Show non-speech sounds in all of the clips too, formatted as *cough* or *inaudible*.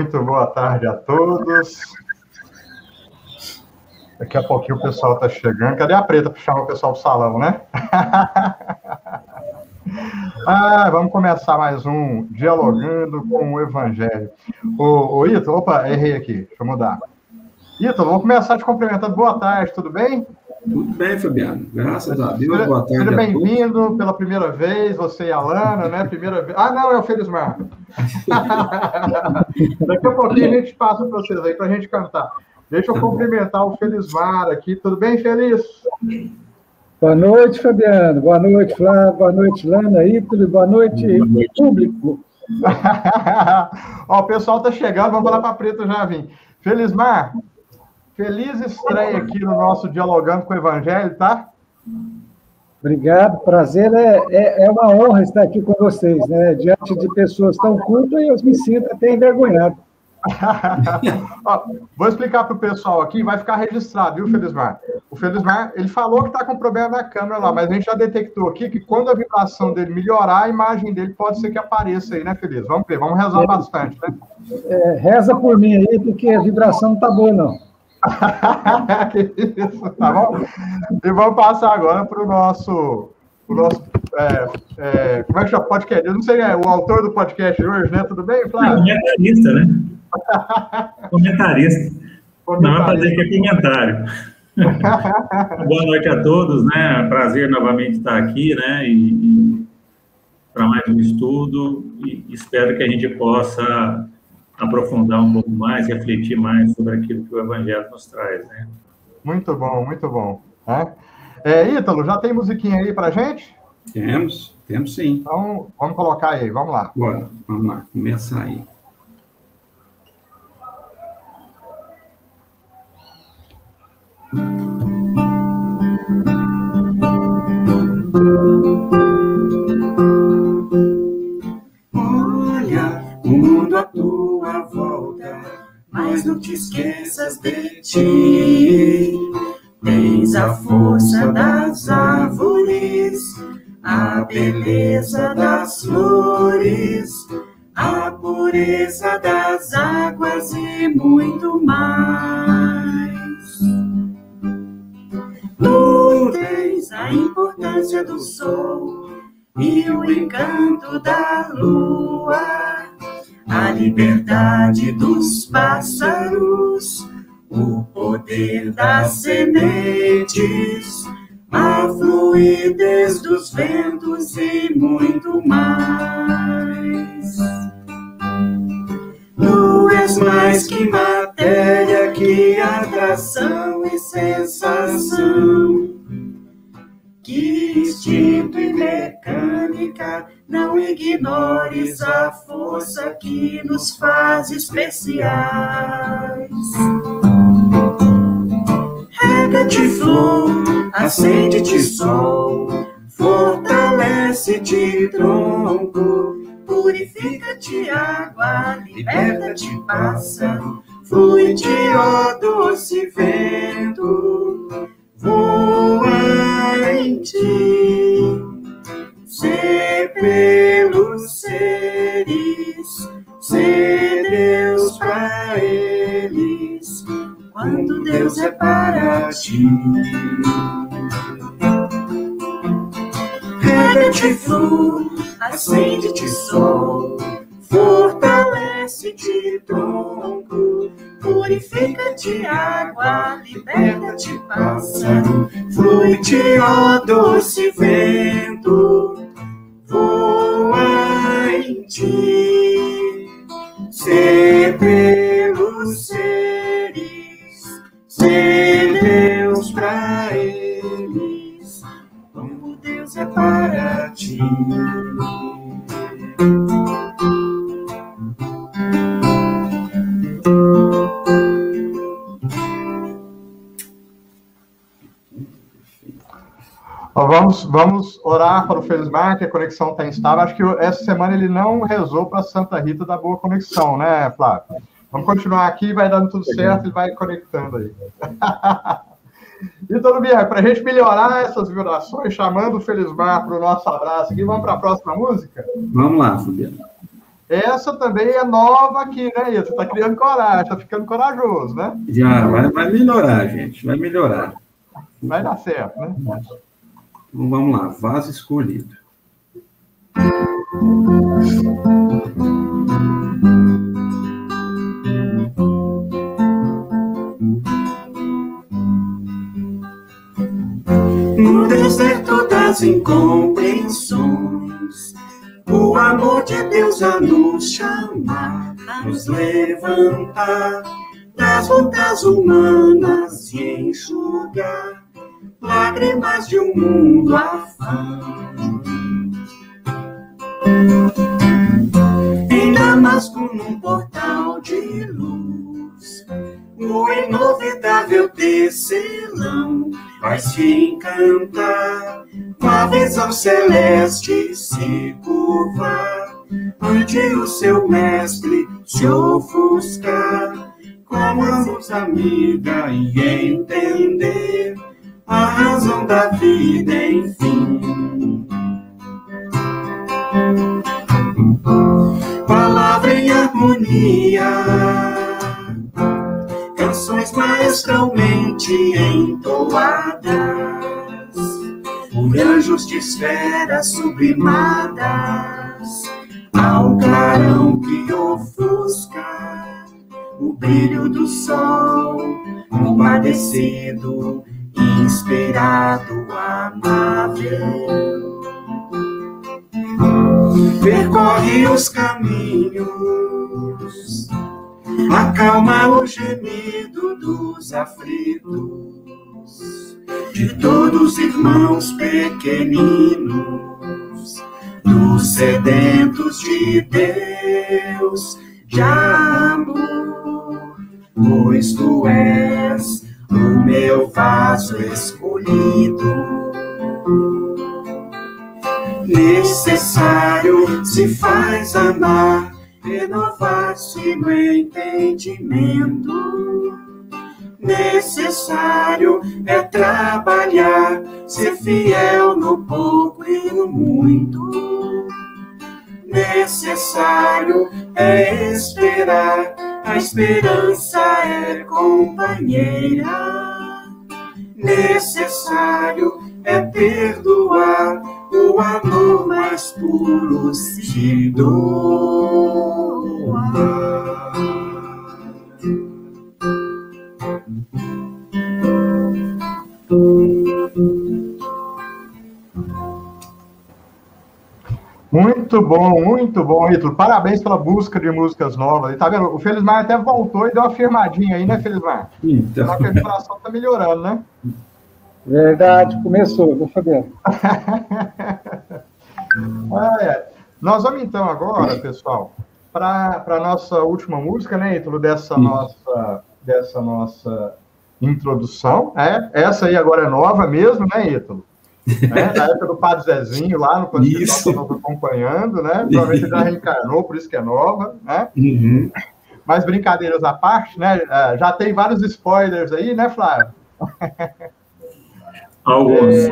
Muito boa tarde a todos. Daqui a pouquinho o pessoal está chegando. Cadê a preta para chamar o pessoal do salão, né? *laughs* ah, vamos começar mais um Dialogando com o Evangelho. Ô Ítalo, opa, errei aqui, deixa eu mudar. Ítalo, vamos começar te cumprimentando. Boa tarde, tudo bem? Tudo bem, Fabiano. Graças a Deus. Boa tarde. Seja bem-vindo pela primeira vez, você e a Lana, né? Primeira vez. Ah, não, é o Felismar. *laughs* Daqui a pouquinho a gente passa para vocês aí para a gente cantar. Deixa eu tá cumprimentar o Felismar aqui. Tudo bem, Feliz? Boa noite, Fabiano. Boa noite, Flávio. Boa noite, Lana, Ítalo. Boa noite, Boa noite. público. *laughs* Ó, o pessoal está chegando, vamos falar para a Preta já vir. Felismar, Feliz estreia aqui no nosso Dialogando com o Evangelho, tá? Obrigado, prazer. É, é, é, uma honra estar aqui com vocês, né? Diante de pessoas tão cultas, eu me sinto até envergonhado. *laughs* Ó, vou explicar para o pessoal aqui, vai ficar registrado, viu, Felismar? O Felismar, ele falou que está com problema na câmera lá, mas a gente já detectou aqui que quando a vibração dele melhorar, a imagem dele pode ser que apareça aí, né, Feliz? Vamos ver, vamos rezar é, bastante, né? É, reza por mim aí, porque a vibração não está boa, não. Isso, *laughs* tá bom? E vamos passar agora para o nosso, o nosso é, é, como é que chama? Podcast. Eu não sei, é o autor do podcast hoje, né? Tudo bem, Flávio? Comentarista, né? *laughs* Comentarista. Não vai fazer aqui é comentário. *laughs* Boa noite a todos, né? Prazer novamente estar aqui, né? E, e para mais um estudo e espero que a gente possa aprofundar um pouco mais, refletir mais sobre aquilo que o Evangelho nos traz, né? Muito bom, muito bom. É, é Ítalo, já tem musiquinha aí para gente? Temos, temos sim. Então, vamos colocar aí, vamos lá. Bora, vamos lá, começar aí. Olha, tua volta, mas não te esqueças de ti. Tens a força das árvores, a beleza das flores, a pureza das águas e muito mais. Tu tens a importância do sol e o encanto da lua a liberdade dos pássaros, o poder das sementes, a fluidez dos ventos e muito mais. Tu és mais que matéria, que atração e sensação que instinto e mecânica, não ignores a força que nos faz especiais. Rega-te flor, acende-te sol, fortalece-te tronco, purifica-te água, liberta-te pássaro, flui-te, ó doce vento voa em ti, pelos seres, ser Deus para eles, quando Deus é para ti. Rega-te flor, acende-te sol, fortalece-te tronco, purifica-te água, liberta-te pássaro, flui-te, ó doce vento, Vamos, vamos orar para o Felismar, que a conexão está instável. Acho que essa semana ele não rezou para Santa Rita da boa conexão, né, Flávio? Vamos continuar aqui, vai dando tudo certo e vai conectando aí. *laughs* Então, Bianca, para a gente melhorar essas vibrações, chamando o Felismar para o nosso abraço aqui, vamos para a próxima música? Vamos lá, Fabiano. essa também é nova aqui, né, Você está criando coragem, está ficando corajoso, né? Já, vai, vai melhorar, gente, vai melhorar. Vai dar certo, né? Então vamos lá, vaso escolhido. No deserto das incompreensões, o amor de Deus a nos chamar, a nos levantar das lutas humanas e enxugar lágrimas de um mundo afã. Em Damasco, num portal de luz, o inovidável tecelão vai se encantar com a visão celeste se curvar ante o seu mestre se ofuscar como a luz amiga e entender a razão da vida, enfim. Palavra em harmonia, canções maestralmente entoadas. Por anjos de esferas sublimadas. Ao clarão que ofusca o brilho do sol compadecido inspirado, amável. Percorre os caminhos, acalma o gemido dos aflitos, de todos irmãos pequeninos, dos sedentos de Deus, de amor, pois tu és o meu vaso escolhido. Necessário se faz amar, renovar-se no entendimento. Necessário é trabalhar, ser fiel no pouco e no muito. Necessário é esperar a esperança é companheira. Necessário é perdoar, o amor mais puro se doa. Muito bom, muito bom, Ítalo. Parabéns pela busca de músicas novas. E tá vendo? O Felizmar até voltou e deu uma firmadinha aí, né, Felizmar? Então. Só que a vibração tá melhorando, né? Verdade, começou, vou saber. é. Nós vamos então agora, pessoal, para a nossa última música, né, Ítalo, dessa nossa, dessa nossa introdução. É, essa aí agora é nova mesmo, né, Ítalo? Né? Da época do Padre Zezinho, lá no que estamos acompanhando, né? Provavelmente já reencarnou, por isso que é nova, né? Uhum. Mas brincadeiras à parte, né? É, já tem vários spoilers aí, né, Flávio? Alguns. É,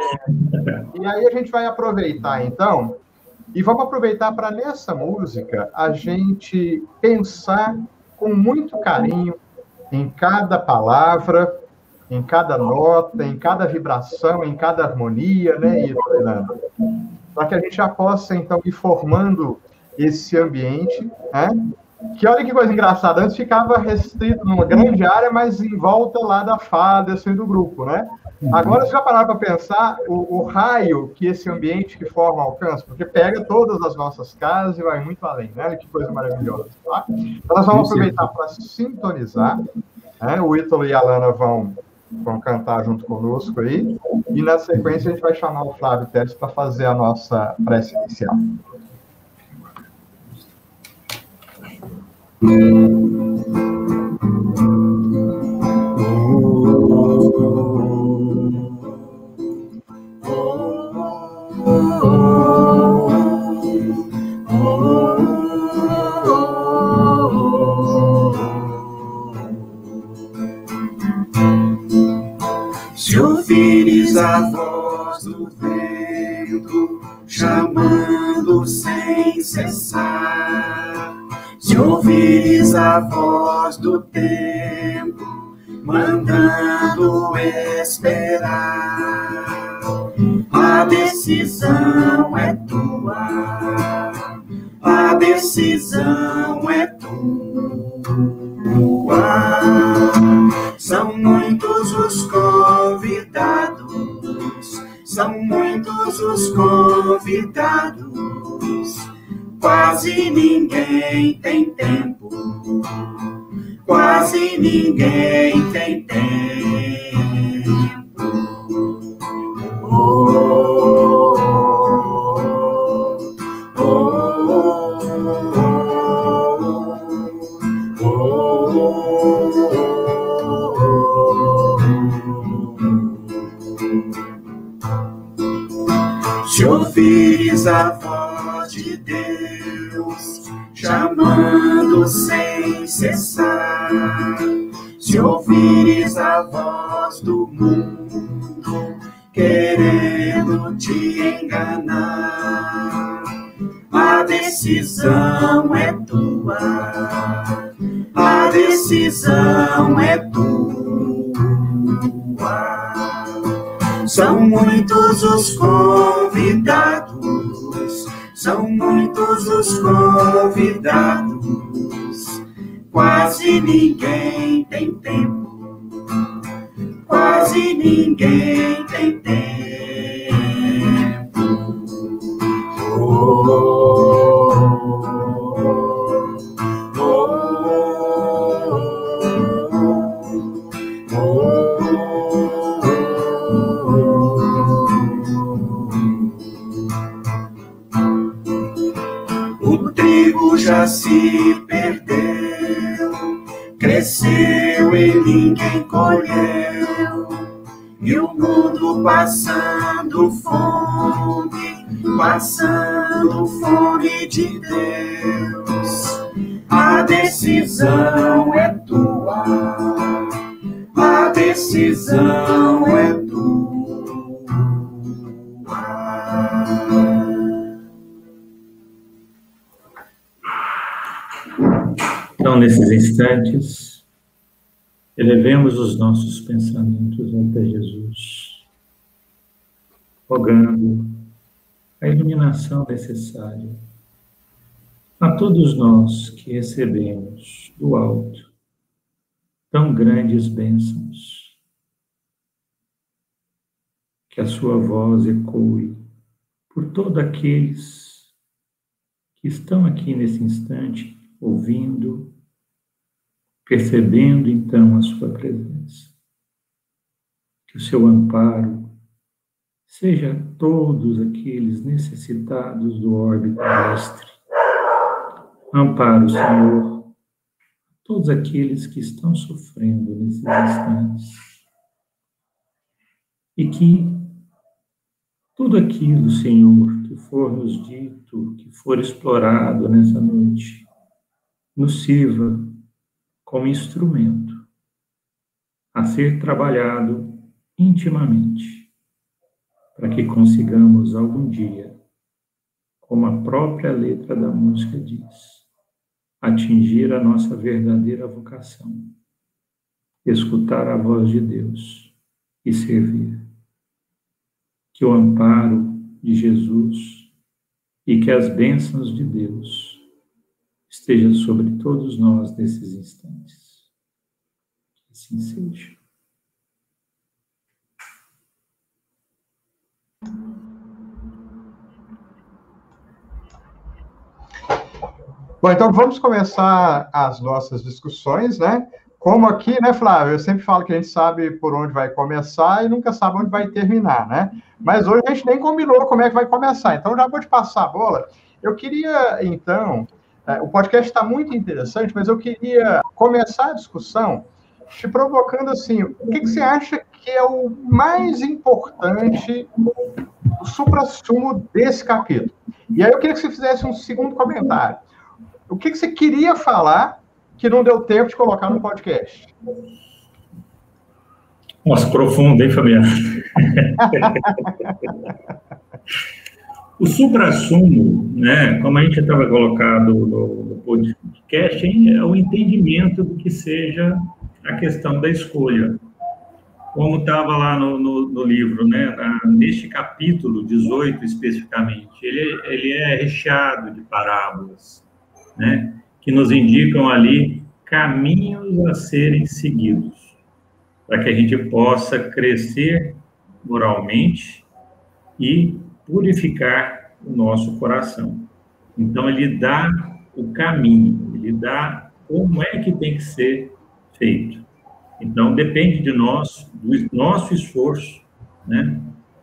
e aí a gente vai aproveitar, então, e vamos aproveitar para nessa música a gente pensar com muito carinho em cada palavra, em cada nota, em cada vibração, em cada harmonia, né, isso, Fernando? Para que a gente já possa, então, ir formando esse ambiente, né? Que olha que coisa engraçada, antes ficava restrito numa grande área, mas em volta lá da fada, assim, do grupo, né? Agora, você já pararam para pensar o, o, raio que esse ambiente que forma alcança? Porque pega todas as nossas casas e vai muito além, né? Que coisa maravilhosa, tá? Então, nós vamos aproveitar para sintonizar, né? O Ítalo e a Lana vão vão cantar junto conosco aí. E na sequência a gente vai chamar o Flávio Teres para fazer a nossa prece inicial. a vento chamando sem cessar. a voz do tempo, mandando esperar. A decisão é tua, a decisão é tua. São muitos os convidados, são muitos os convidados Quase ninguém tem tempo, quase ninguém tem tempo. Oh, Se a voz de Deus, chamando sem cessar. Se ouvires a voz do mundo, querendo te enganar, a decisão é tua, a decisão é tua. São muitos os convidados muitos os convidados, quase ninguém tem tempo, quase ninguém tem tempo. Passando fome, passando fome de Deus. A decisão é tua, a decisão é tua. Então, nesses instantes, elevemos os nossos pensamentos até Jesus, rogando a iluminação necessária a todos nós que recebemos do alto tão grandes bênçãos. Que a sua voz ecoe por todos aqueles que estão aqui nesse instante ouvindo percebendo então a sua presença. Que o seu amparo seja todos aqueles necessitados do orbe terrestre. Amparo, Senhor, todos aqueles que estão sofrendo nesses instantes. E que tudo aquilo, Senhor, que for nos dito, que for explorado nessa noite, nos sirva como instrumento a ser trabalhado intimamente, para que consigamos algum dia, como a própria letra da música diz, atingir a nossa verdadeira vocação, escutar a voz de Deus e servir. Que o amparo de Jesus e que as bênçãos de Deus esteja sobre todos nós nesses instantes. Que assim seja. Bom, então vamos começar as nossas discussões, né? Como aqui, né, Flávio? Eu sempre falo que a gente sabe por onde vai começar e nunca sabe onde vai terminar, né? Mas hoje a gente nem combinou como é que vai começar, então já vou te passar a bola. Eu queria, então, é, o podcast está muito interessante, mas eu queria começar a discussão te provocando assim: o que, que você acha que é o mais importante, o supra-sumo desse capítulo? E aí eu queria que você fizesse um segundo comentário. O que, que você queria falar que não deu tempo de colocar no podcast? Nossa, profundo, hein, Fabiano? *laughs* O supra-sumo, né, como a gente estava colocado no, podcast é o entendimento do que seja a questão da escolha. Como estava lá no, no, no, livro, né, neste capítulo 18 especificamente, ele, ele é recheado de parábolas, né, que nos indicam ali caminhos a serem seguidos, para que a gente possa crescer moralmente e purificar o nosso coração. Então, ele dá o caminho, ele dá como é que tem que ser feito. Então, depende de nós, do nosso esforço, né,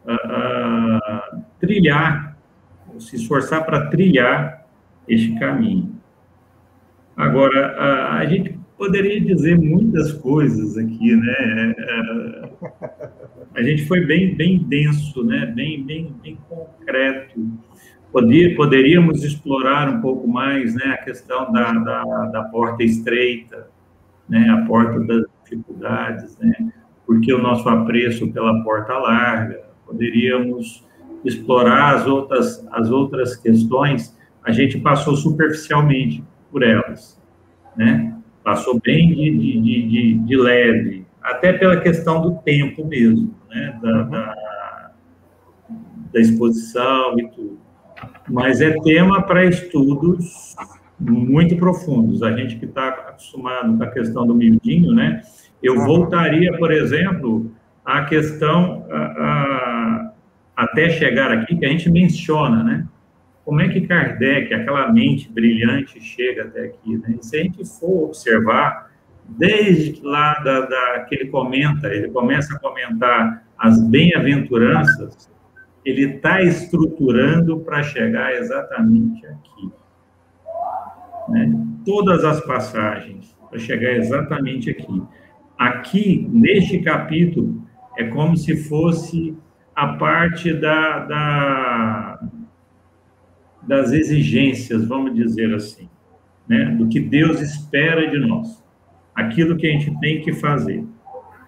a, a trilhar, se esforçar para trilhar este caminho. Agora, a, a, gente poderia dizer muitas coisas aqui, né? A, a gente foi bem, bem denso, né? Bem, bem, bem concreto Podia, poderíamos explorar um pouco mais né, a questão da, da, da porta estreita, né, a porta das dificuldades, né, porque o nosso apreço pela porta larga, poderíamos explorar as outras, as outras questões, a gente passou superficialmente por elas, né, passou bem de, de, de, de leve, até pela questão do tempo mesmo, né, da, da, da exposição e tudo. Mas é tema para estudos muito profundos. A gente que está acostumado com a questão do miudinho, né? Eu voltaria, por exemplo, à questão a, a, até chegar aqui que a gente menciona, né? Como é que Kardec, aquela mente brilhante, chega até aqui? Né? se a gente for observar, desde lá da, da, que ele comenta, ele começa a comentar as bem-aventuranças, ele está estruturando para chegar exatamente aqui. Né? Todas as passagens para chegar exatamente aqui. Aqui, neste capítulo, é como se fosse a parte da, da, das exigências, vamos dizer assim, né? do que Deus espera de nós, aquilo que a gente tem que fazer.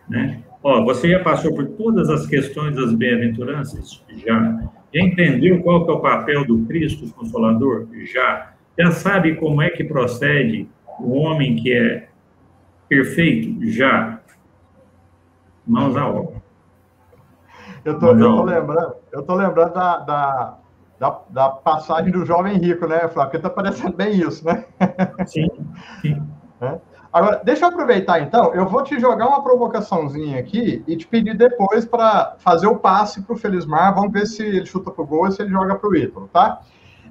Né? Ó, você já passou por todas as questões das bem-aventuranças? Já. Já entendeu qual que é o papel do Cristo Consolador? Já. Já sabe como é que procede o homem que é perfeito? Já. Mãos à obra. Eu tô, eu tô lembrando, eu tô lembrando da, da, da, da passagem do jovem rico, né, Flávio? Porque tá parecendo bem isso, né? *laughs* Sim, sim. É? Agora, deixa eu aproveitar então, eu vou te jogar uma provocaçãozinha aqui e te pedir depois para fazer o passe para o Felismar. Vamos ver se ele chuta para o gol ou se ele joga para o Ítalo, tá?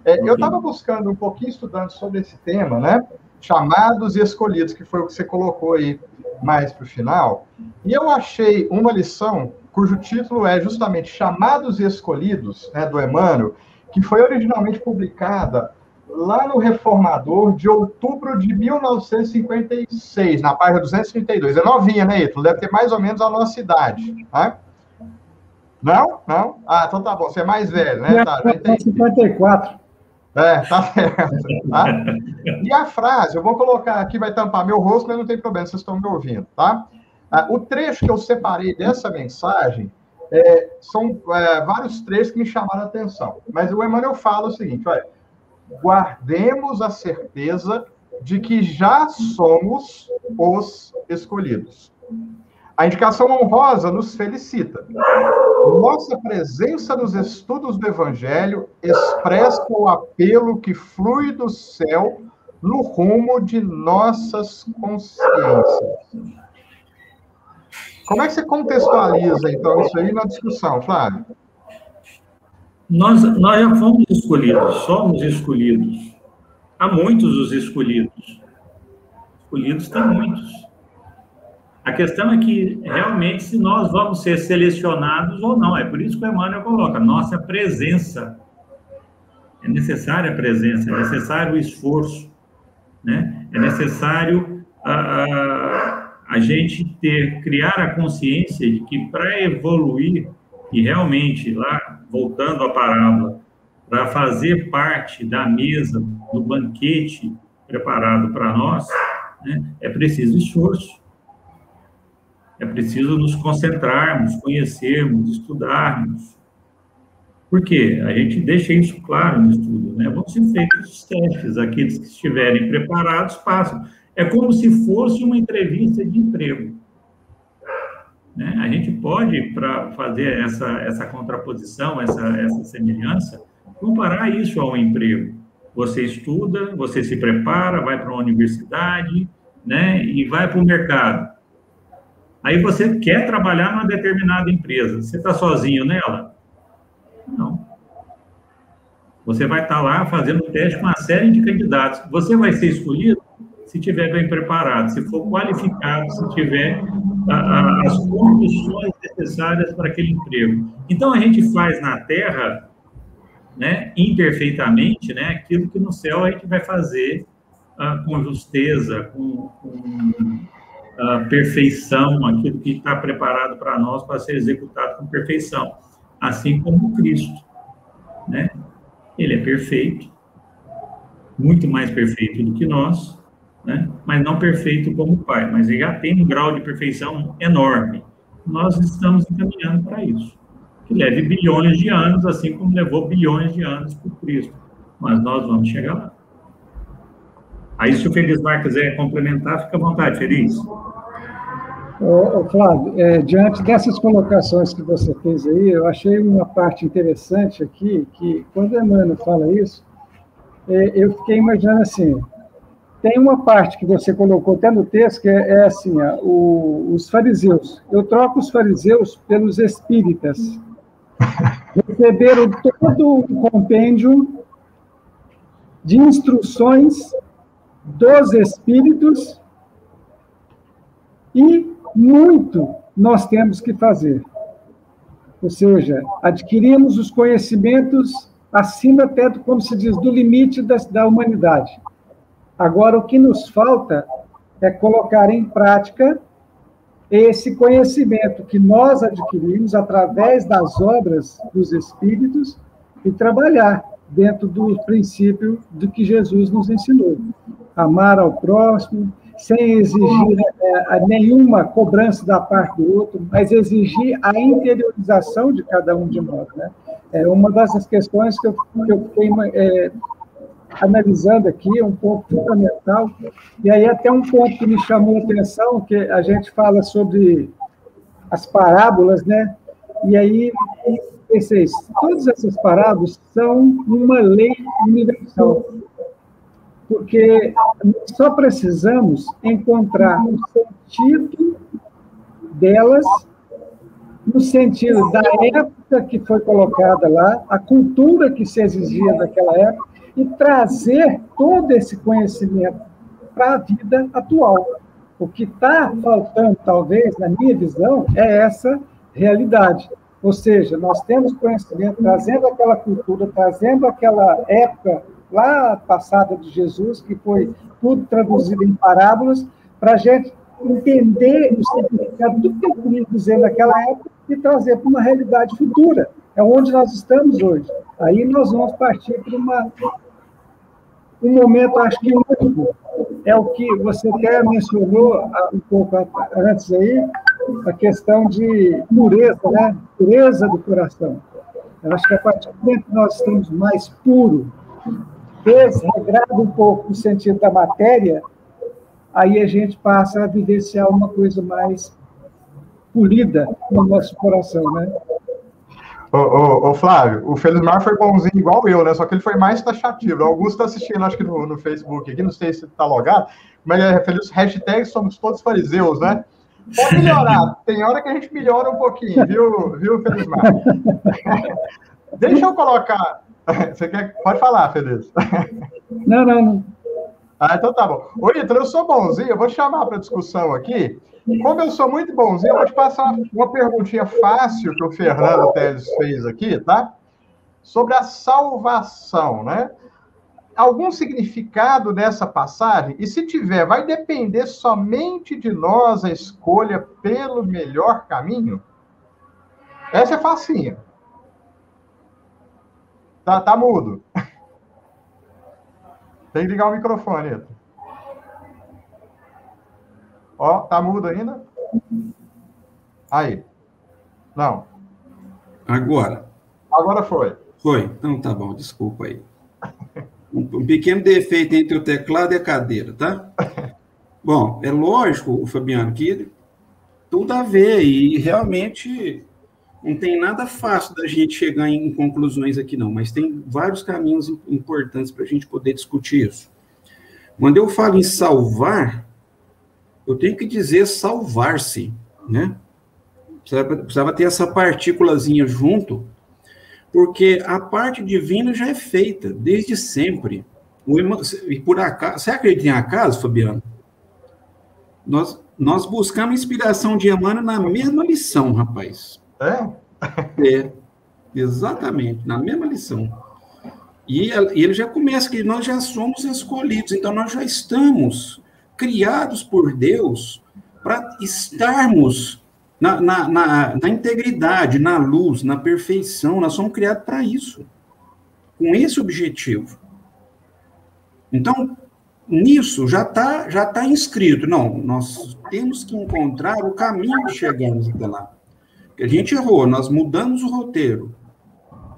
É, Eu estava buscando um pouquinho estudando sobre esse tema, né? Chamados e escolhidos, que foi o que você colocou aí mais para o final. E eu achei uma lição cujo título é justamente Chamados e Escolhidos, né, do Emmanuel, que foi originalmente publicada lá no Reformador de outubro de 1956, na página 232. É novinha, né, Ítalo? Deve ter mais ou menos a nossa idade. Tá? Não? Não? Ah, então tá bom. Você é mais velho, né? Tá, já 54. É, tá certo. Tá? E a frase, eu vou colocar aqui, vai tampar meu rosto, mas não tem problema, vocês estão me ouvindo, tá? Ah, o trecho que eu separei dessa mensagem é, são é, vários trechos que me chamaram a atenção. Mas o Emmanuel fala o seguinte: olha, guardemos a certeza de que já somos os escolhidos. A indicação honrosa nos felicita. Nossa presença nos estudos do Evangelho expressa o apelo que flui do céu no rumo de nossas consciências. Como é que você contextualiza, então, isso aí na discussão, Flávio? Nós, nós já fomos escolhidos, somos escolhidos. Há muitos os escolhidos. Escolhidos tem muitos. A questão é que, realmente, se nós vamos ser selecionados ou não. É por isso que o Emmanuel coloca nossa presença. É necessária a presença, é necessário o esforço, né? é necessário a, a, a gente ter, criar a consciência de que para evoluir, e realmente lá voltando à parábola, para fazer parte da mesa, do banquete preparado para nós, né, é preciso esforço. É preciso nos concentrarmos, conhecermos, estudarmos. Por quê? A gente deixa isso claro no estudo, né? Vão ser feitos os testes, aqueles que estiverem preparados passam. É como se fosse uma entrevista de emprego. Né? A gente pode, para fazer essa, essa contraposição, essa, essa semelhança, comparar isso ao emprego. Você estuda, você se prepara, vai para uma universidade, né, e vai para o mercado. Aí você quer trabalhar numa determinada empresa. Você está sozinho nela? Não. Você vai estar tá lá fazendo teste com uma série de candidatos. Você vai ser escolhido se tiver bem preparado, se for qualificado, se tiver a, a, as condições necessárias para aquele emprego. Então a gente faz na Terra, né, imperfeitamente, né, aquilo que no céu a gente vai fazer uh, com justeza, com, com uh, perfeição, aquilo que está preparado para nós para ser executado com perfeição, assim como Cristo, né? Ele é perfeito, muito mais perfeito do que nós, né? mas não perfeito como o Pai, mas ele já tem um grau de perfeição enorme. Nós estamos encaminhando para isso. Que leve bilhões de anos, assim como levou bilhões de anos por Cristo. Mas nós vamos chegar lá. Aí, se o Felismar quiser complementar, fica à vontade, Feliz. Ô, Flávio, é, diante dessas colocações que você fez aí, eu achei uma parte interessante aqui, que quando Emmanuel fala isso, é, eu fiquei imaginando assim, tem uma parte que você colocou até no texto, que é, é assim, ó, o, os fariseus. Eu troco os fariseus pelos espíritas. Receberam todo um compêndio de instruções dos espíritos e muito nós temos que fazer. Ou seja, adquirimos os conhecimentos acima até, do, como se diz, do limite da, da humanidade. Agora, o que nos falta é colocar em prática esse conhecimento que nós adquirimos através das obras dos Espíritos e trabalhar dentro do princípio do que Jesus nos ensinou. Amar ao próximo, sem exigir é, nenhuma cobrança da parte do outro, mas exigir a interiorização de cada um de nós. Né? É uma dessas questões que eu, que eu fiquei é, analisando aqui, um ponto fundamental, e aí até um ponto que me chamou a atenção, que a gente fala sobre as parábolas, né? E aí pensei, todas essas parábolas são uma lei universal, porque só precisamos encontrar o sentido delas no sentido da época que foi colocada lá, a cultura que se exigia daquela época, e trazer todo esse conhecimento para a vida atual. O que está faltando, talvez, na minha visão, é essa realidade. Ou seja, nós temos conhecimento, trazendo aquela cultura, trazendo aquela época lá passada de Jesus, que foi tudo traduzido em parábolas, para a gente entender o significado do que eu queria dizer naquela época e trazer para uma realidade futura. É onde nós estamos hoje. Aí nós vamos partir para uma um momento, acho que único, é o que você até mencionou ah, um pouco antes aí, a questão de pureza, né? Pureza do coração. Eu acho que a partir do momento que nós estamos mais puros, desregrado um pouco o sentido da matéria, aí a gente passa a vivenciar uma coisa mais polida no nosso coração, né? Ô, ô, ô, Flávio, o Felismar foi bonzinho igual eu, né? Só que ele foi mais taxativo. O Augusto tá assistindo, acho que no, no Facebook aqui, não sei se tá logado, mas é feliz, hashtag somos todos fariseus, né? Pode melhorar, *laughs* tem hora que a gente melhora um pouquinho, viu, viu Felismar? *laughs* Deixa eu colocar. *laughs* Você quer. Pode falar, Feliz. *laughs* Não, não, não. Ah, então tá bom. Ô, Ítalo, eu sou bonzinho, eu vou te chamar para discussão aqui. Como eu sou muito bonzinho, eu vou te passar uma perguntinha fácil que o Fernando Teles fez aqui, tá? Sobre a salvação, né? Algum significado nessa passagem? E se tiver, vai depender somente de nós a escolha pelo melhor caminho? Essa é facinha. Tá, tá mudo. *laughs* Tem que ligar o microfone. Ó, tá mudo ainda? Aí. Não. Agora. Agora foi. Foi, então tá bom, desculpa aí. Um, um pequeno defeito entre o teclado e a cadeira, tá? *laughs* Bom, é lógico, Fabiano, que tudo a ver e realmente não tem nada fácil da gente chegar em conclusões aqui, não, mas tem vários caminhos importantes para a gente poder discutir isso. Quando eu falo em salvar, eu tenho que dizer salvar-se, né? Precisava, precisava ter essa partículazinha junto, porque a parte divina já é feita desde sempre. e por acaso, você acredita em acaso, Fabiano? Nós, nós buscamos inspiração de Emmanuel na mesma lição, rapaz. É? É, exatamente, na mesma lição. E ele já começa que nós já somos escolhidos, então nós já estamos criados por Deus para estarmos na, na, na, na, integridade, na luz, na perfeição. Nós somos criados para isso, com esse objetivo. Então, nisso já está já tá inscrito. Não, nós temos que encontrar o caminho de chegarmos até lá. A gente errou, nós mudamos o roteiro,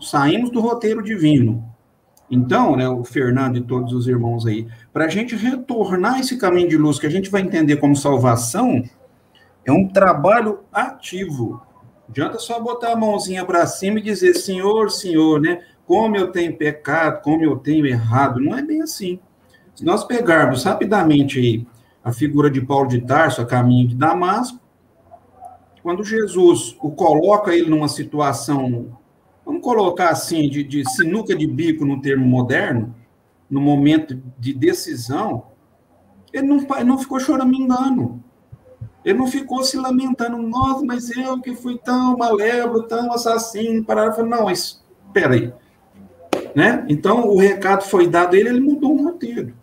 saímos do roteiro divino. Então, né, o Fernando e todos os irmãos aí, para a gente retornar esse caminho de luz que a gente vai entender como salvação, é um trabalho ativo. Não adianta só botar a mãozinha para cima e dizer, Senhor, Senhor, né? Como eu tenho pecado, como eu tenho errado. Não é bem assim. Se nós pegarmos rapidamente a figura de Paulo de Tarso, a caminho de Damasco, quando Jesus o coloca ele numa situação, vamos colocar assim, de, de sinuca de bico no termo moderno, no momento de decisão, ele não, não ficou choramingando. Ele não ficou se lamentando, nossa, mas eu que fui tão malévolo, tão assassino, parar, falou, não, mas espera aí. Né? Então, o recado foi dado a ele, ele mudou o roteiro.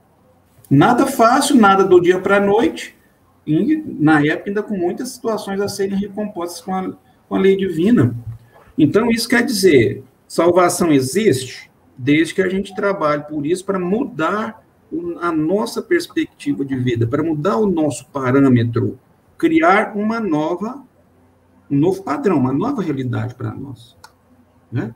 Nada fácil, nada do dia para a noite, e na época ainda com muitas situações a serem recompostas com a, com a lei divina. Então, isso quer dizer, salvação existe desde que a gente trabalhe por isso para mudar a nossa perspectiva de vida, para mudar o nosso parâmetro criar uma nova, um novo padrão, uma nova realidade para nós. Né?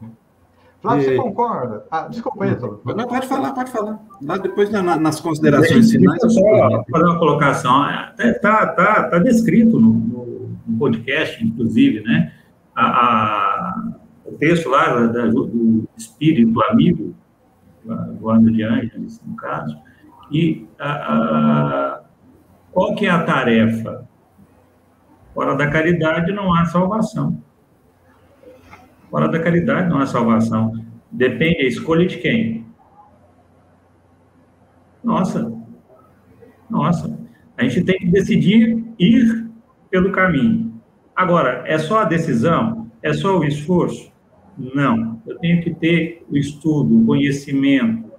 Flávio, você é. concorda? Ah, desculpa Não, pode falar, pode falar. Lá depois, na, nas considerações finais. Só fazer uma colocação. Está tá, tá descrito no, no, podcast, inclusive, né? A, a, o texto lá da, do espírito amigo, do Ano de Ângeles, no caso, e a, a, qual que é a tarefa Fora da caridade não há salvação. Fora da caridade não há salvação. Depende, a escolha de quem? Nossa. Nossa. A gente tem que decidir ir pelo caminho. Agora, é só a decisão? É só o esforço? Não. Eu tenho que ter o estudo, o conhecimento,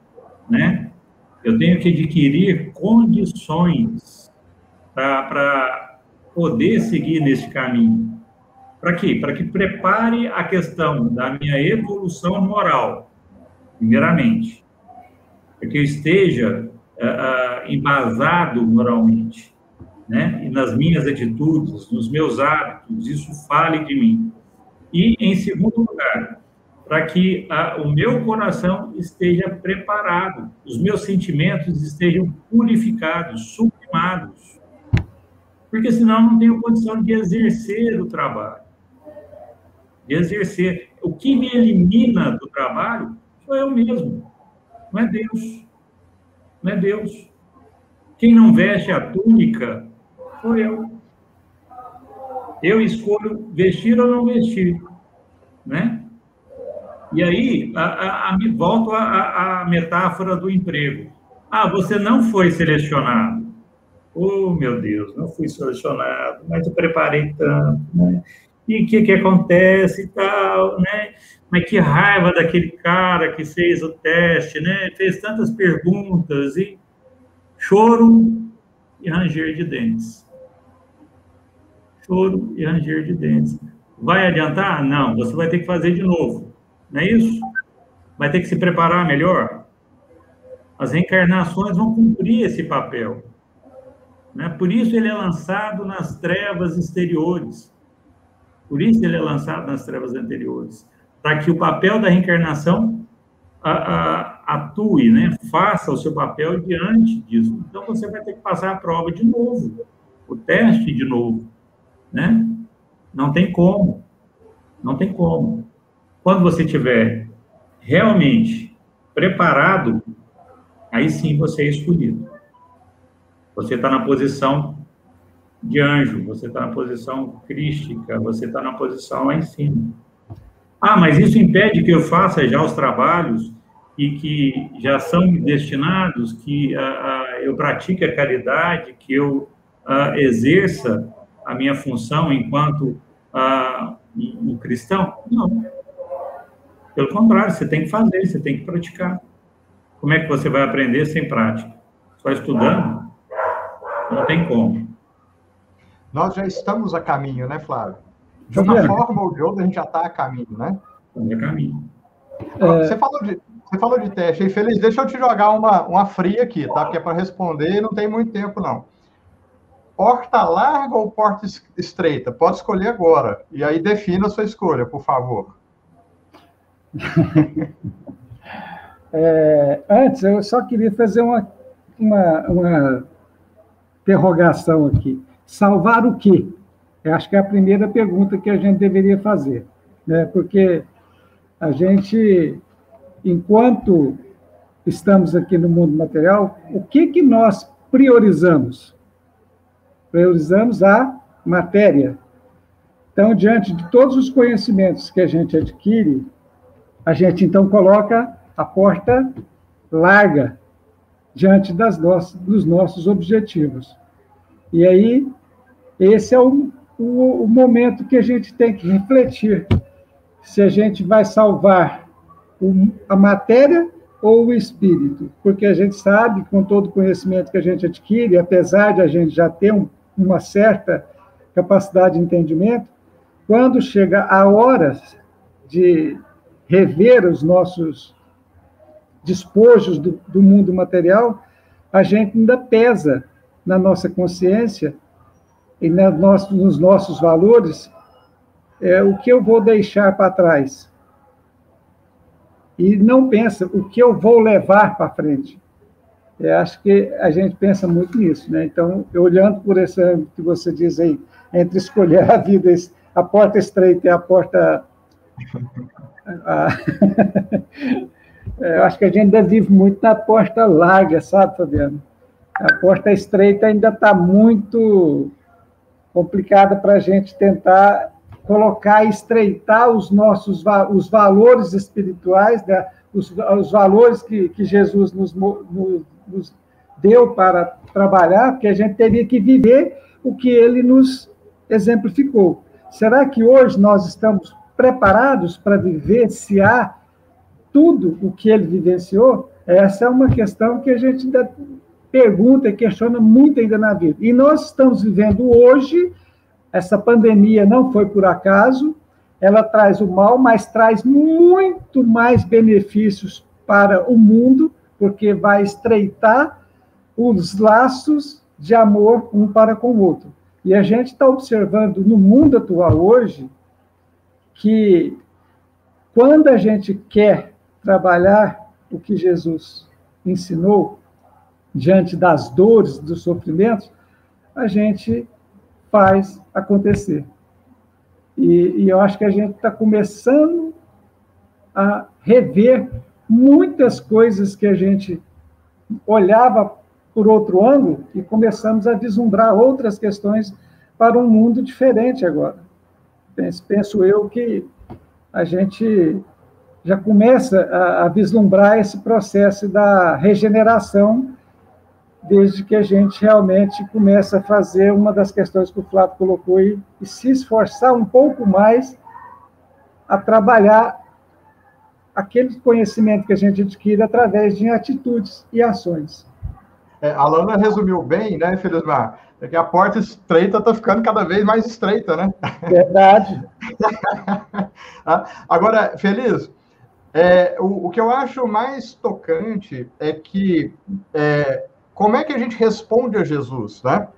né? Eu tenho que adquirir condições para poder seguir nesse caminho. Para quê? Para que prepare a questão da minha evolução moral, primeiramente. Para que eu esteja uh, uh, embasado moralmente, né? E nas minhas atitudes, nos meus hábitos, isso fale de mim. E, em segundo lugar, para que uh, o meu coração esteja preparado, os meus sentimentos estejam purificados, sublimados, porque senão não tenho condição de exercer o trabalho. Exercer. O que me elimina do trabalho sou eu mesmo, não é Deus. Não é Deus. Quem não veste a túnica sou eu. Eu escolho vestir ou não vestir, né? E aí, a, a, a, volto à metáfora do emprego. Ah, você não foi selecionado. Oh, meu Deus, não fui selecionado, mas eu preparei tanto, né? E o que, que acontece e tal, né? Mas que raiva daquele cara que fez o teste, né? Fez tantas perguntas e choro e ranger de dentes. Choro e ranger de dentes. Vai adiantar? Não, você vai ter que fazer de novo. Não é isso? Vai ter que se preparar melhor. As reencarnações vão cumprir esse papel. Né? Por isso ele é lançado nas trevas exteriores. Por isso ele é lançado nas trevas anteriores. para que o papel da reencarnação a, a, atue, né? faça o seu papel diante disso. Então, você vai ter que passar a prova de novo, o teste de novo. Né? Não tem como. Não tem como. Quando você tiver realmente preparado, aí sim você é escolhido. Você está na posição de anjo, você está na posição crística, você está na posição lá em cima. Ah, mas isso impede que eu faça já os trabalhos e que já são destinados, que uh, uh, eu pratique a caridade, que eu uh, exerça a minha função enquanto um cristão? Não. Pelo contrário, você tem que fazer, você tem que praticar. Como é que você vai aprender sem prática? Só estudando? Não tem como. Nós já estamos a caminho, né, Flávio? De uma forma ou de outra, a gente já está a caminho, né? Estamos a caminho. É... Você, falou de, você falou de teste aí, Feliz. Deixa eu te jogar uma, uma fria aqui, tá? Porque é para responder não tem muito tempo, não. Porta larga ou porta estreita? Pode escolher agora. E aí defina a sua escolha, por favor. *laughs* é, antes, eu só queria fazer uma, uma, uma interrogação aqui. Salvar o quê? Eu acho que é a primeira pergunta que a gente deveria fazer, né? porque a gente, enquanto estamos aqui no mundo material, o que, que nós priorizamos? Priorizamos a matéria. Então, diante de todos os conhecimentos que a gente adquire, a gente então coloca a porta larga diante das nossas, dos nossos objetivos. E aí, esse é o, o, o momento que a gente tem que refletir se a gente vai salvar a matéria ou o espírito, porque a gente sabe, com todo o conhecimento que a gente adquire, apesar de a gente já ter um, uma certa capacidade de entendimento, quando chega a hora de rever os nossos despojos do, do mundo material, a gente ainda pesa na nossa consciência e na, nos, nos nossos valores é, o que eu vou deixar para trás. E não pensa o que eu vou levar para frente. Eu acho que a gente pensa muito nisso, né? Então, olhando por âmbito que você diz aí, entre escolher a vida, a porta estreita e a porta. A, *laughs* eu acho que a gente ainda vive muito na porta larga, sabe, Fabiano? A porta estreita ainda está muito complicada para a gente tentar colocar, estreitar os nossos os valores espirituais, né? os, os valores que, que Jesus nos, nos, deu para trabalhar, porque a gente teria que viver o que ele nos exemplificou. Será que hoje nós estamos preparados para vivenciar tudo o que ele vivenciou? Essa é uma questão que a gente ainda pergunta e questiona muito ainda na vida. E nós estamos vivendo hoje, essa pandemia não foi por acaso, ela traz o mal, mas traz muito mais benefícios para o mundo, porque vai estreitar os laços de amor um para com o outro. E a gente está observando no mundo atual hoje que quando a gente quer trabalhar o que Jesus ensinou, diante das dores, dos sofrimentos, a gente faz acontecer. E, e eu acho que a gente está começando a rever muitas coisas que a gente olhava por outro ângulo e começamos a vislumbrar outras questões para um mundo diferente agora. Penso, penso eu que a gente já começa a, a vislumbrar esse processo da regeneração desde que a gente realmente começa a fazer uma das questões que o Flávio colocou aí, e se esforçar um pouco mais a trabalhar aquele conhecimento que a gente adquire através de atitudes e ações. É, a Lana resumiu bem, né, Felizmar? É que a porta estreita está ficando cada vez mais estreita, né? Verdade. *laughs* Ah, agora, Feliz, é, o, o, que eu acho mais tocante é que é, como é que a gente responde a Jesus, né?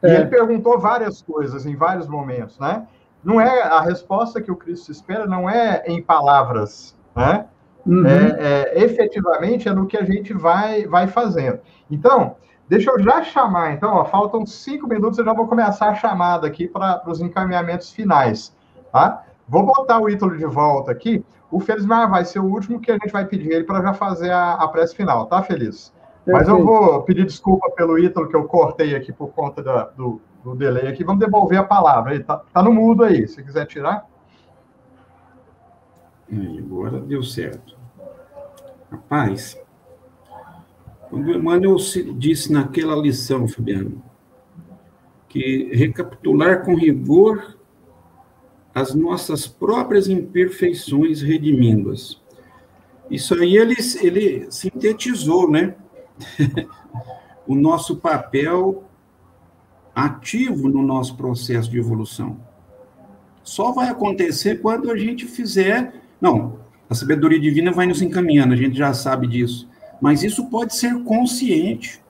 E é. ele perguntou várias coisas em vários momentos, né? não é a resposta que o Cristo espera, não é em palavras, né? Uhum. É, é, efetivamente é no que a gente vai, vai fazendo. Então, deixa eu já chamar. Então, ó, faltam cinco minutos, eu já vou começar a chamada aqui para os encaminhamentos finais. Tá? Vou botar o Ítalo de volta aqui. O Felizmar vai ser o último que a gente vai pedir ele para já fazer a, a prece final, tá, Feliz? Mas eu vou pedir desculpa pelo Ítalo que eu cortei aqui por conta da, do, do delay aqui. Vamos devolver a palavra. Ele tá, no mudo aí, se quiser tirar. Aí, agora deu certo. Rapaz, quando o Emmanuel disse naquela lição, Fabiano, que recapitular com rigor as nossas próprias imperfeições redimindo-as. Isso aí ele, ele sintetizou, né? *laughs* o nosso papel ativo no nosso processo de evolução. Só vai acontecer quando a gente fizer. Não, a sabedoria divina vai nos encaminhando, a gente já sabe disso. Mas isso pode ser consciente.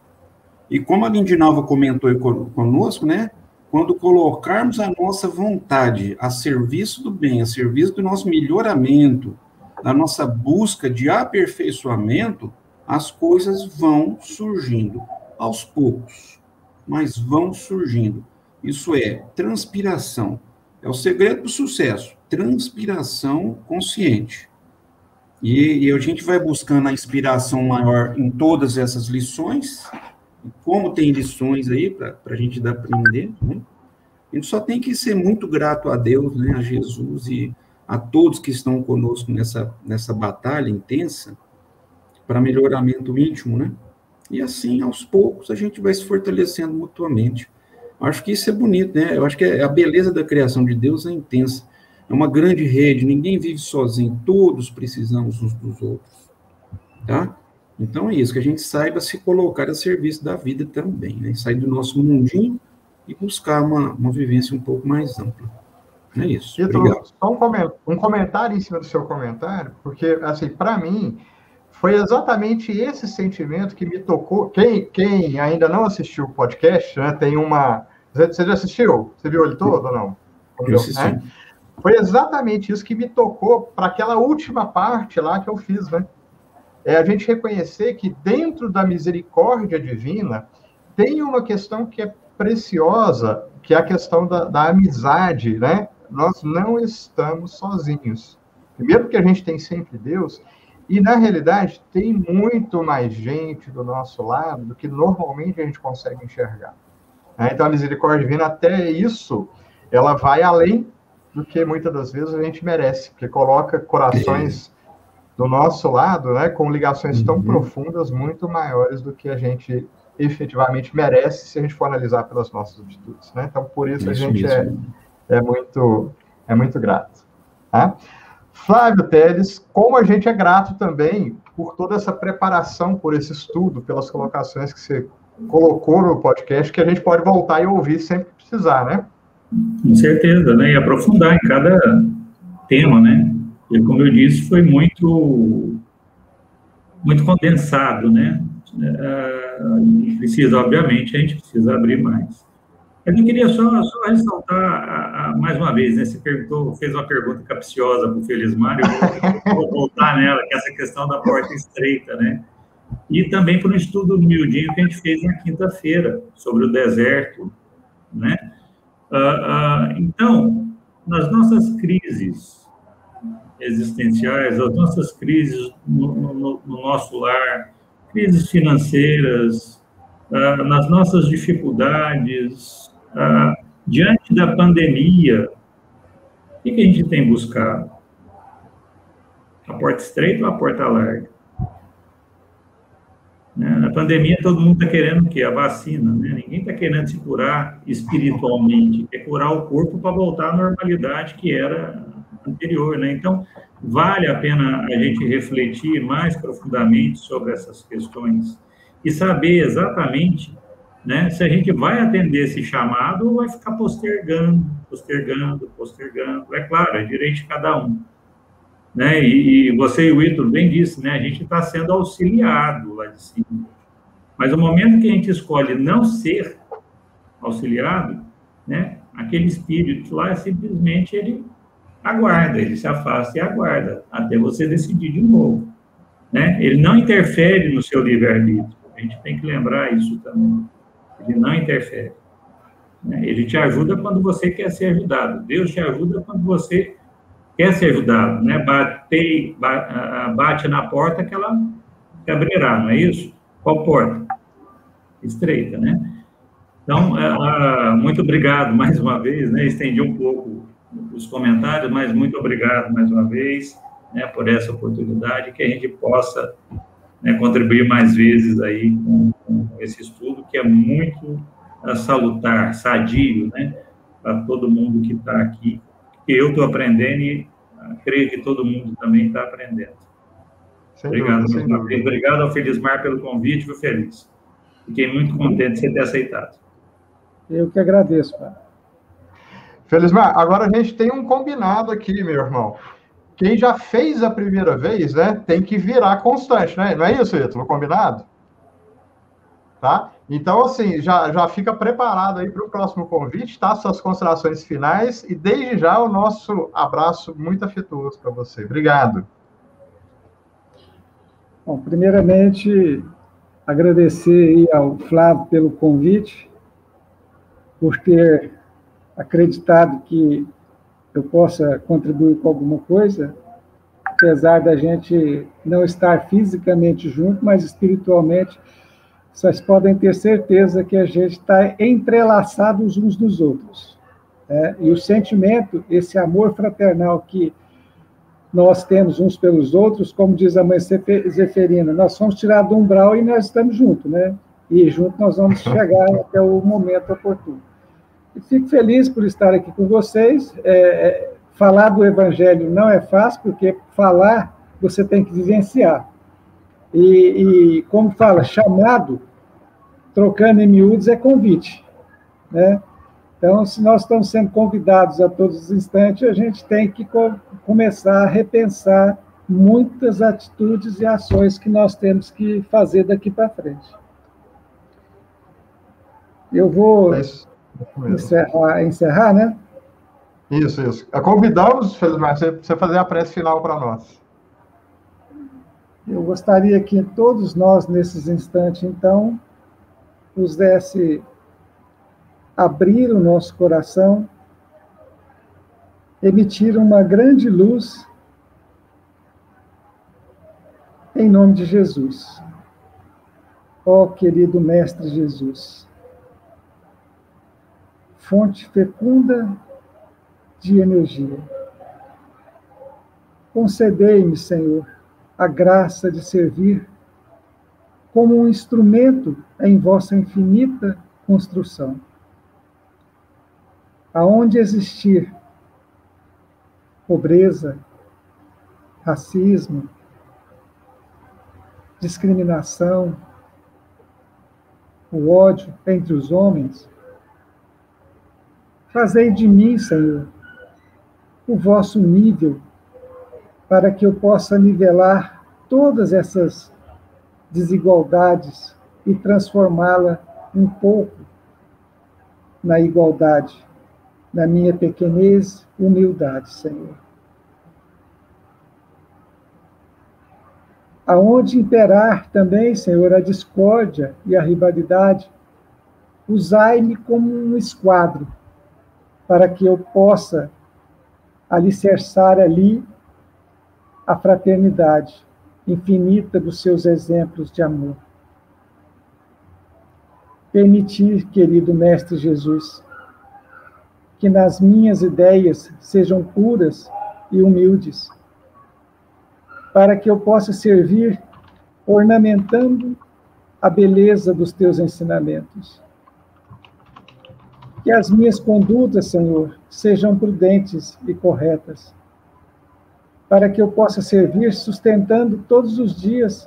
E como a Lindinalva comentou conosco, né? Quando colocarmos a nossa vontade a serviço do bem, a serviço do nosso melhoramento, da nossa busca de aperfeiçoamento, as coisas vão surgindo aos poucos, mas vão surgindo. Isso é transpiração. É o segredo do sucesso. Transpiração consciente. E, e, a gente vai buscando a inspiração maior em todas essas lições. Como tem lições aí para a gente aprender, né? a gente só tem que ser muito grato a Deus, né, a Jesus e a todos que estão conosco nessa, nessa batalha intensa para melhoramento íntimo, né? E assim, aos poucos, a gente vai se fortalecendo mutuamente. Acho que isso é bonito, né? Eu acho que a beleza da criação de Deus é intensa. É uma grande rede, ninguém vive sozinho, todos precisamos uns dos outros, tá? Então é isso, que a gente saiba se colocar a serviço da vida também, né? Sair do nosso mundinho e buscar uma, uma vivência um pouco mais ampla. É isso. Obrigado. Só um comentário em cima do seu comentário, porque, assim, para mim, foi exatamente esse sentimento que me tocou. Quem, quem ainda não assistiu o podcast, né, tem uma. Você já assistiu? Você viu ele todo ou não? Eu assisti. Né? Foi exatamente isso que me tocou para aquela última parte lá que eu fiz, né? É a gente reconhecer que dentro da misericórdia divina tem uma questão que é preciosa, que é a questão da, da amizade, né? Nós não estamos sozinhos. Primeiro porque a gente tem sempre Deus, e, na realidade, tem muito mais gente do nosso lado do que normalmente a gente consegue enxergar. Né? Então, a misericórdia divina, até isso, ela vai além do que muitas das vezes a gente merece, porque coloca corações do nosso lado, né, com ligações tão uhum. profundas, muito maiores do que a gente efetivamente merece se a gente for analisar pelas nossas atitudes. Né? Então, por isso, isso a gente é, é, muito, é muito grato. Tá? Flávio Teles, como a gente é grato também por toda essa preparação, por esse estudo, pelas colocações que você colocou no podcast, que a gente pode voltar e ouvir sempre que precisar, né? Com certeza, né? E aprofundar em cada tema, né? E como eu disse, foi muito, muito condensado, né? Uh, precisa, obviamente, a gente precisa abrir mais. Eu queria só, só ressaltar a, a, mais uma vez, né? Você perguntou, fez uma pergunta capciosa para o Felismar, eu vou, vou voltar nela, que é essa questão da porta estreita, né? E também para o estudo do miudinho que a gente fez na quinta-feira, sobre o deserto, né? Ah, ah, então, nas nossas crises existenciais, as nossas crises no, no, no nosso lar, crises financeiras, ah, nas nossas dificuldades, ah, diante da pandemia, o que, a gente tem buscado? A porta estreita ou a porta larga? Né? Na pandemia, todo mundo está querendo o quê? A vacina. Né? Ninguém está querendo se curar espiritualmente, quer curar o corpo para voltar à normalidade que era anterior. Né? Então, vale a pena a gente refletir mais profundamente sobre essas questões e saber exatamente né? Se a gente vai atender esse chamado vai ficar postergando, postergando, postergando. É claro, é direito de cada um. Né? E, e você e o Ítalo bem disse, né? A gente está sendo auxiliado lá de cima. Mas o momento que a gente escolhe não ser auxiliado, né? aquele espírito lá simplesmente ele aguarda, ele se afasta e aguarda até você decidir de novo. Né? Ele não interfere no seu livre-arbítrio. A gente tem que lembrar isso também. Ele não interfere. Né? Ele te ajuda quando você quer ser ajudado. Deus te ajuda quando você quer ser ajudado. Né? Bate, bate na porta que ela abrirá, não é isso? Qual porta? Estreita, né? Então, uh, muito obrigado *laughs* mais uma vez, né? Estendi um pouco os comentários, mas muito obrigado mais uma vez, né, por essa oportunidade, que a gente possa né, contribuir mais vezes aí com, esse estudo, que é muito salutar, sadio, né, para todo mundo que está aqui, eu estou aprendendo e creio que todo mundo também está aprendendo. Sem obrigado dúvida, mais uma vez. Obrigado ao Felismar pelo convite, viu, Feliz? Fiquei muito contente de você ter aceitado. Eu que agradeço, pai. Felizmar, agora a gente tem um combinado aqui, meu irmão. Quem já fez a primeira vez, né, tem que virar constante, né? Não é isso, Ítalo? Combinado? Tá? Então, assim, já, já fica preparado aí para o próximo convite, tá? Suas considerações finais e desde já o nosso abraço muito afetuoso para você. Obrigado. Bom, primeiramente, agradecer ao Flávio pelo convite, por ter acreditado que eu possa contribuir com alguma coisa, apesar da gente não estar fisicamente junto, mas espiritualmente, vocês podem ter certeza que a gente está entrelaçados uns dos outros. Né? E o sentimento, esse amor fraternal que nós temos uns pelos outros, como diz a mãe Zeferina, nós somos tirados do umbral e nós estamos juntos, né? E juntos nós vamos *laughs* chegar até o momento oportuno. E fico feliz por estar aqui com vocês. É, é, falar do Evangelho não é fácil, porque falar você tem que vivenciar. E, e como fala, chamado, trocando em miúdos, é convite. Né? Então, se nós estamos sendo convidados a todos os instantes, a gente tem que co começar a repensar muitas atitudes e ações que nós temos que fazer daqui para frente. Eu vou. Mas encerrar, encerrar, né? Isso, isso. Convidamos, Felizmar, você fazer a prece final para nós. Eu gostaria que todos nós, nesses instantes, então, pudesse abrir o nosso coração, emitir uma grande luz em nome de Jesus. Ó oh, querido Mestre Jesus, fonte fecunda de energia. Concedei-me, Senhor, a graça de servir como um instrumento em vossa infinita construção. Aonde existir pobreza, racismo, discriminação, o ódio entre os homens, Fazei de mim, Senhor, o vosso nível, para que eu possa nivelar todas essas desigualdades e transformá-la um pouco na igualdade, na minha pequenez, humildade, Senhor. Aonde imperar também, Senhor, a discórdia e a rivalidade, usai-me como um esquadro para que eu possa alicerçar ali a fraternidade infinita dos seus exemplos de amor. Permitir, querido Mestre Jesus, que nas minhas ideias sejam puras e humildes, para que eu possa servir ornamentando a beleza dos teus ensinamentos que as minhas condutas, Senhor, sejam prudentes e corretas, para que eu possa servir sustentando todos os dias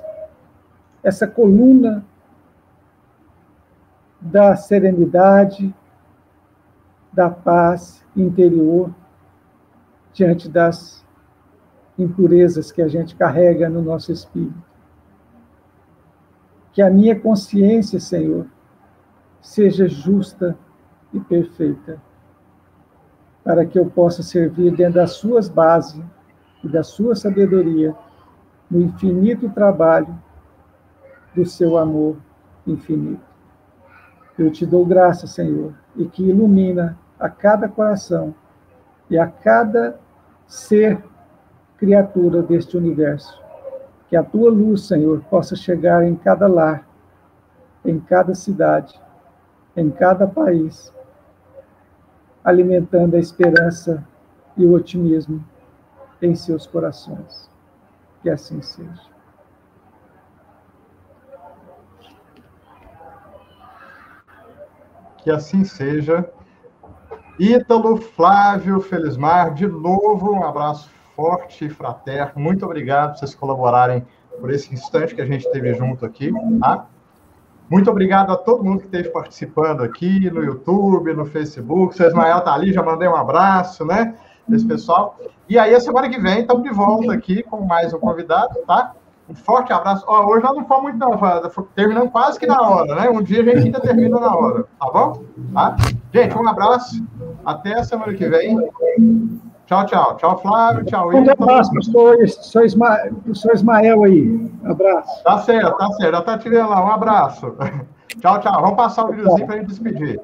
essa coluna da serenidade, da paz interior diante das impurezas que a gente carrega no nosso espírito. Que a minha consciência, Senhor, seja justa e perfeita. para que eu possa servir dentro das suas bases e da sua sabedoria, no infinito trabalho do seu amor infinito. Eu te dou graça, Senhor, e que ilumina a cada coração e a cada ser criatura deste universo. Que a tua luz, Senhor, possa chegar em cada lar, em cada cidade, em cada país alimentando a esperança e o otimismo em seus corações. Que assim seja. Que assim seja. Ítalo, Flávio, Felizmar, de novo, um abraço forte e fraterno. Muito obrigado por vocês colaborarem por esse instante que a gente teve junto aqui. Tá? Muito obrigado a todo mundo que esteve participando aqui no YouTube, no Facebook. Seu Ismael tá ali, já mandei um abraço, né? Esse pessoal. E aí, a semana que vem, estamos de volta aqui com mais um convidado, tá? Um forte abraço. Ó, hoje nós não fomos muito, não, terminando quase que na hora, né? Um dia a gente ainda termina na hora, tá bom? Tá? Gente, um abraço. Até a semana que vem. Tchau, tchau. Tchau, Flávio. Tchau, Um abraço para o Ismael, Ismael aí. Abraço. Tá certo, tá certo. Já tá tirando lá. Um abraço. *laughs* Tchau, tchau. Vamos passar o videozinho para a gente despedir.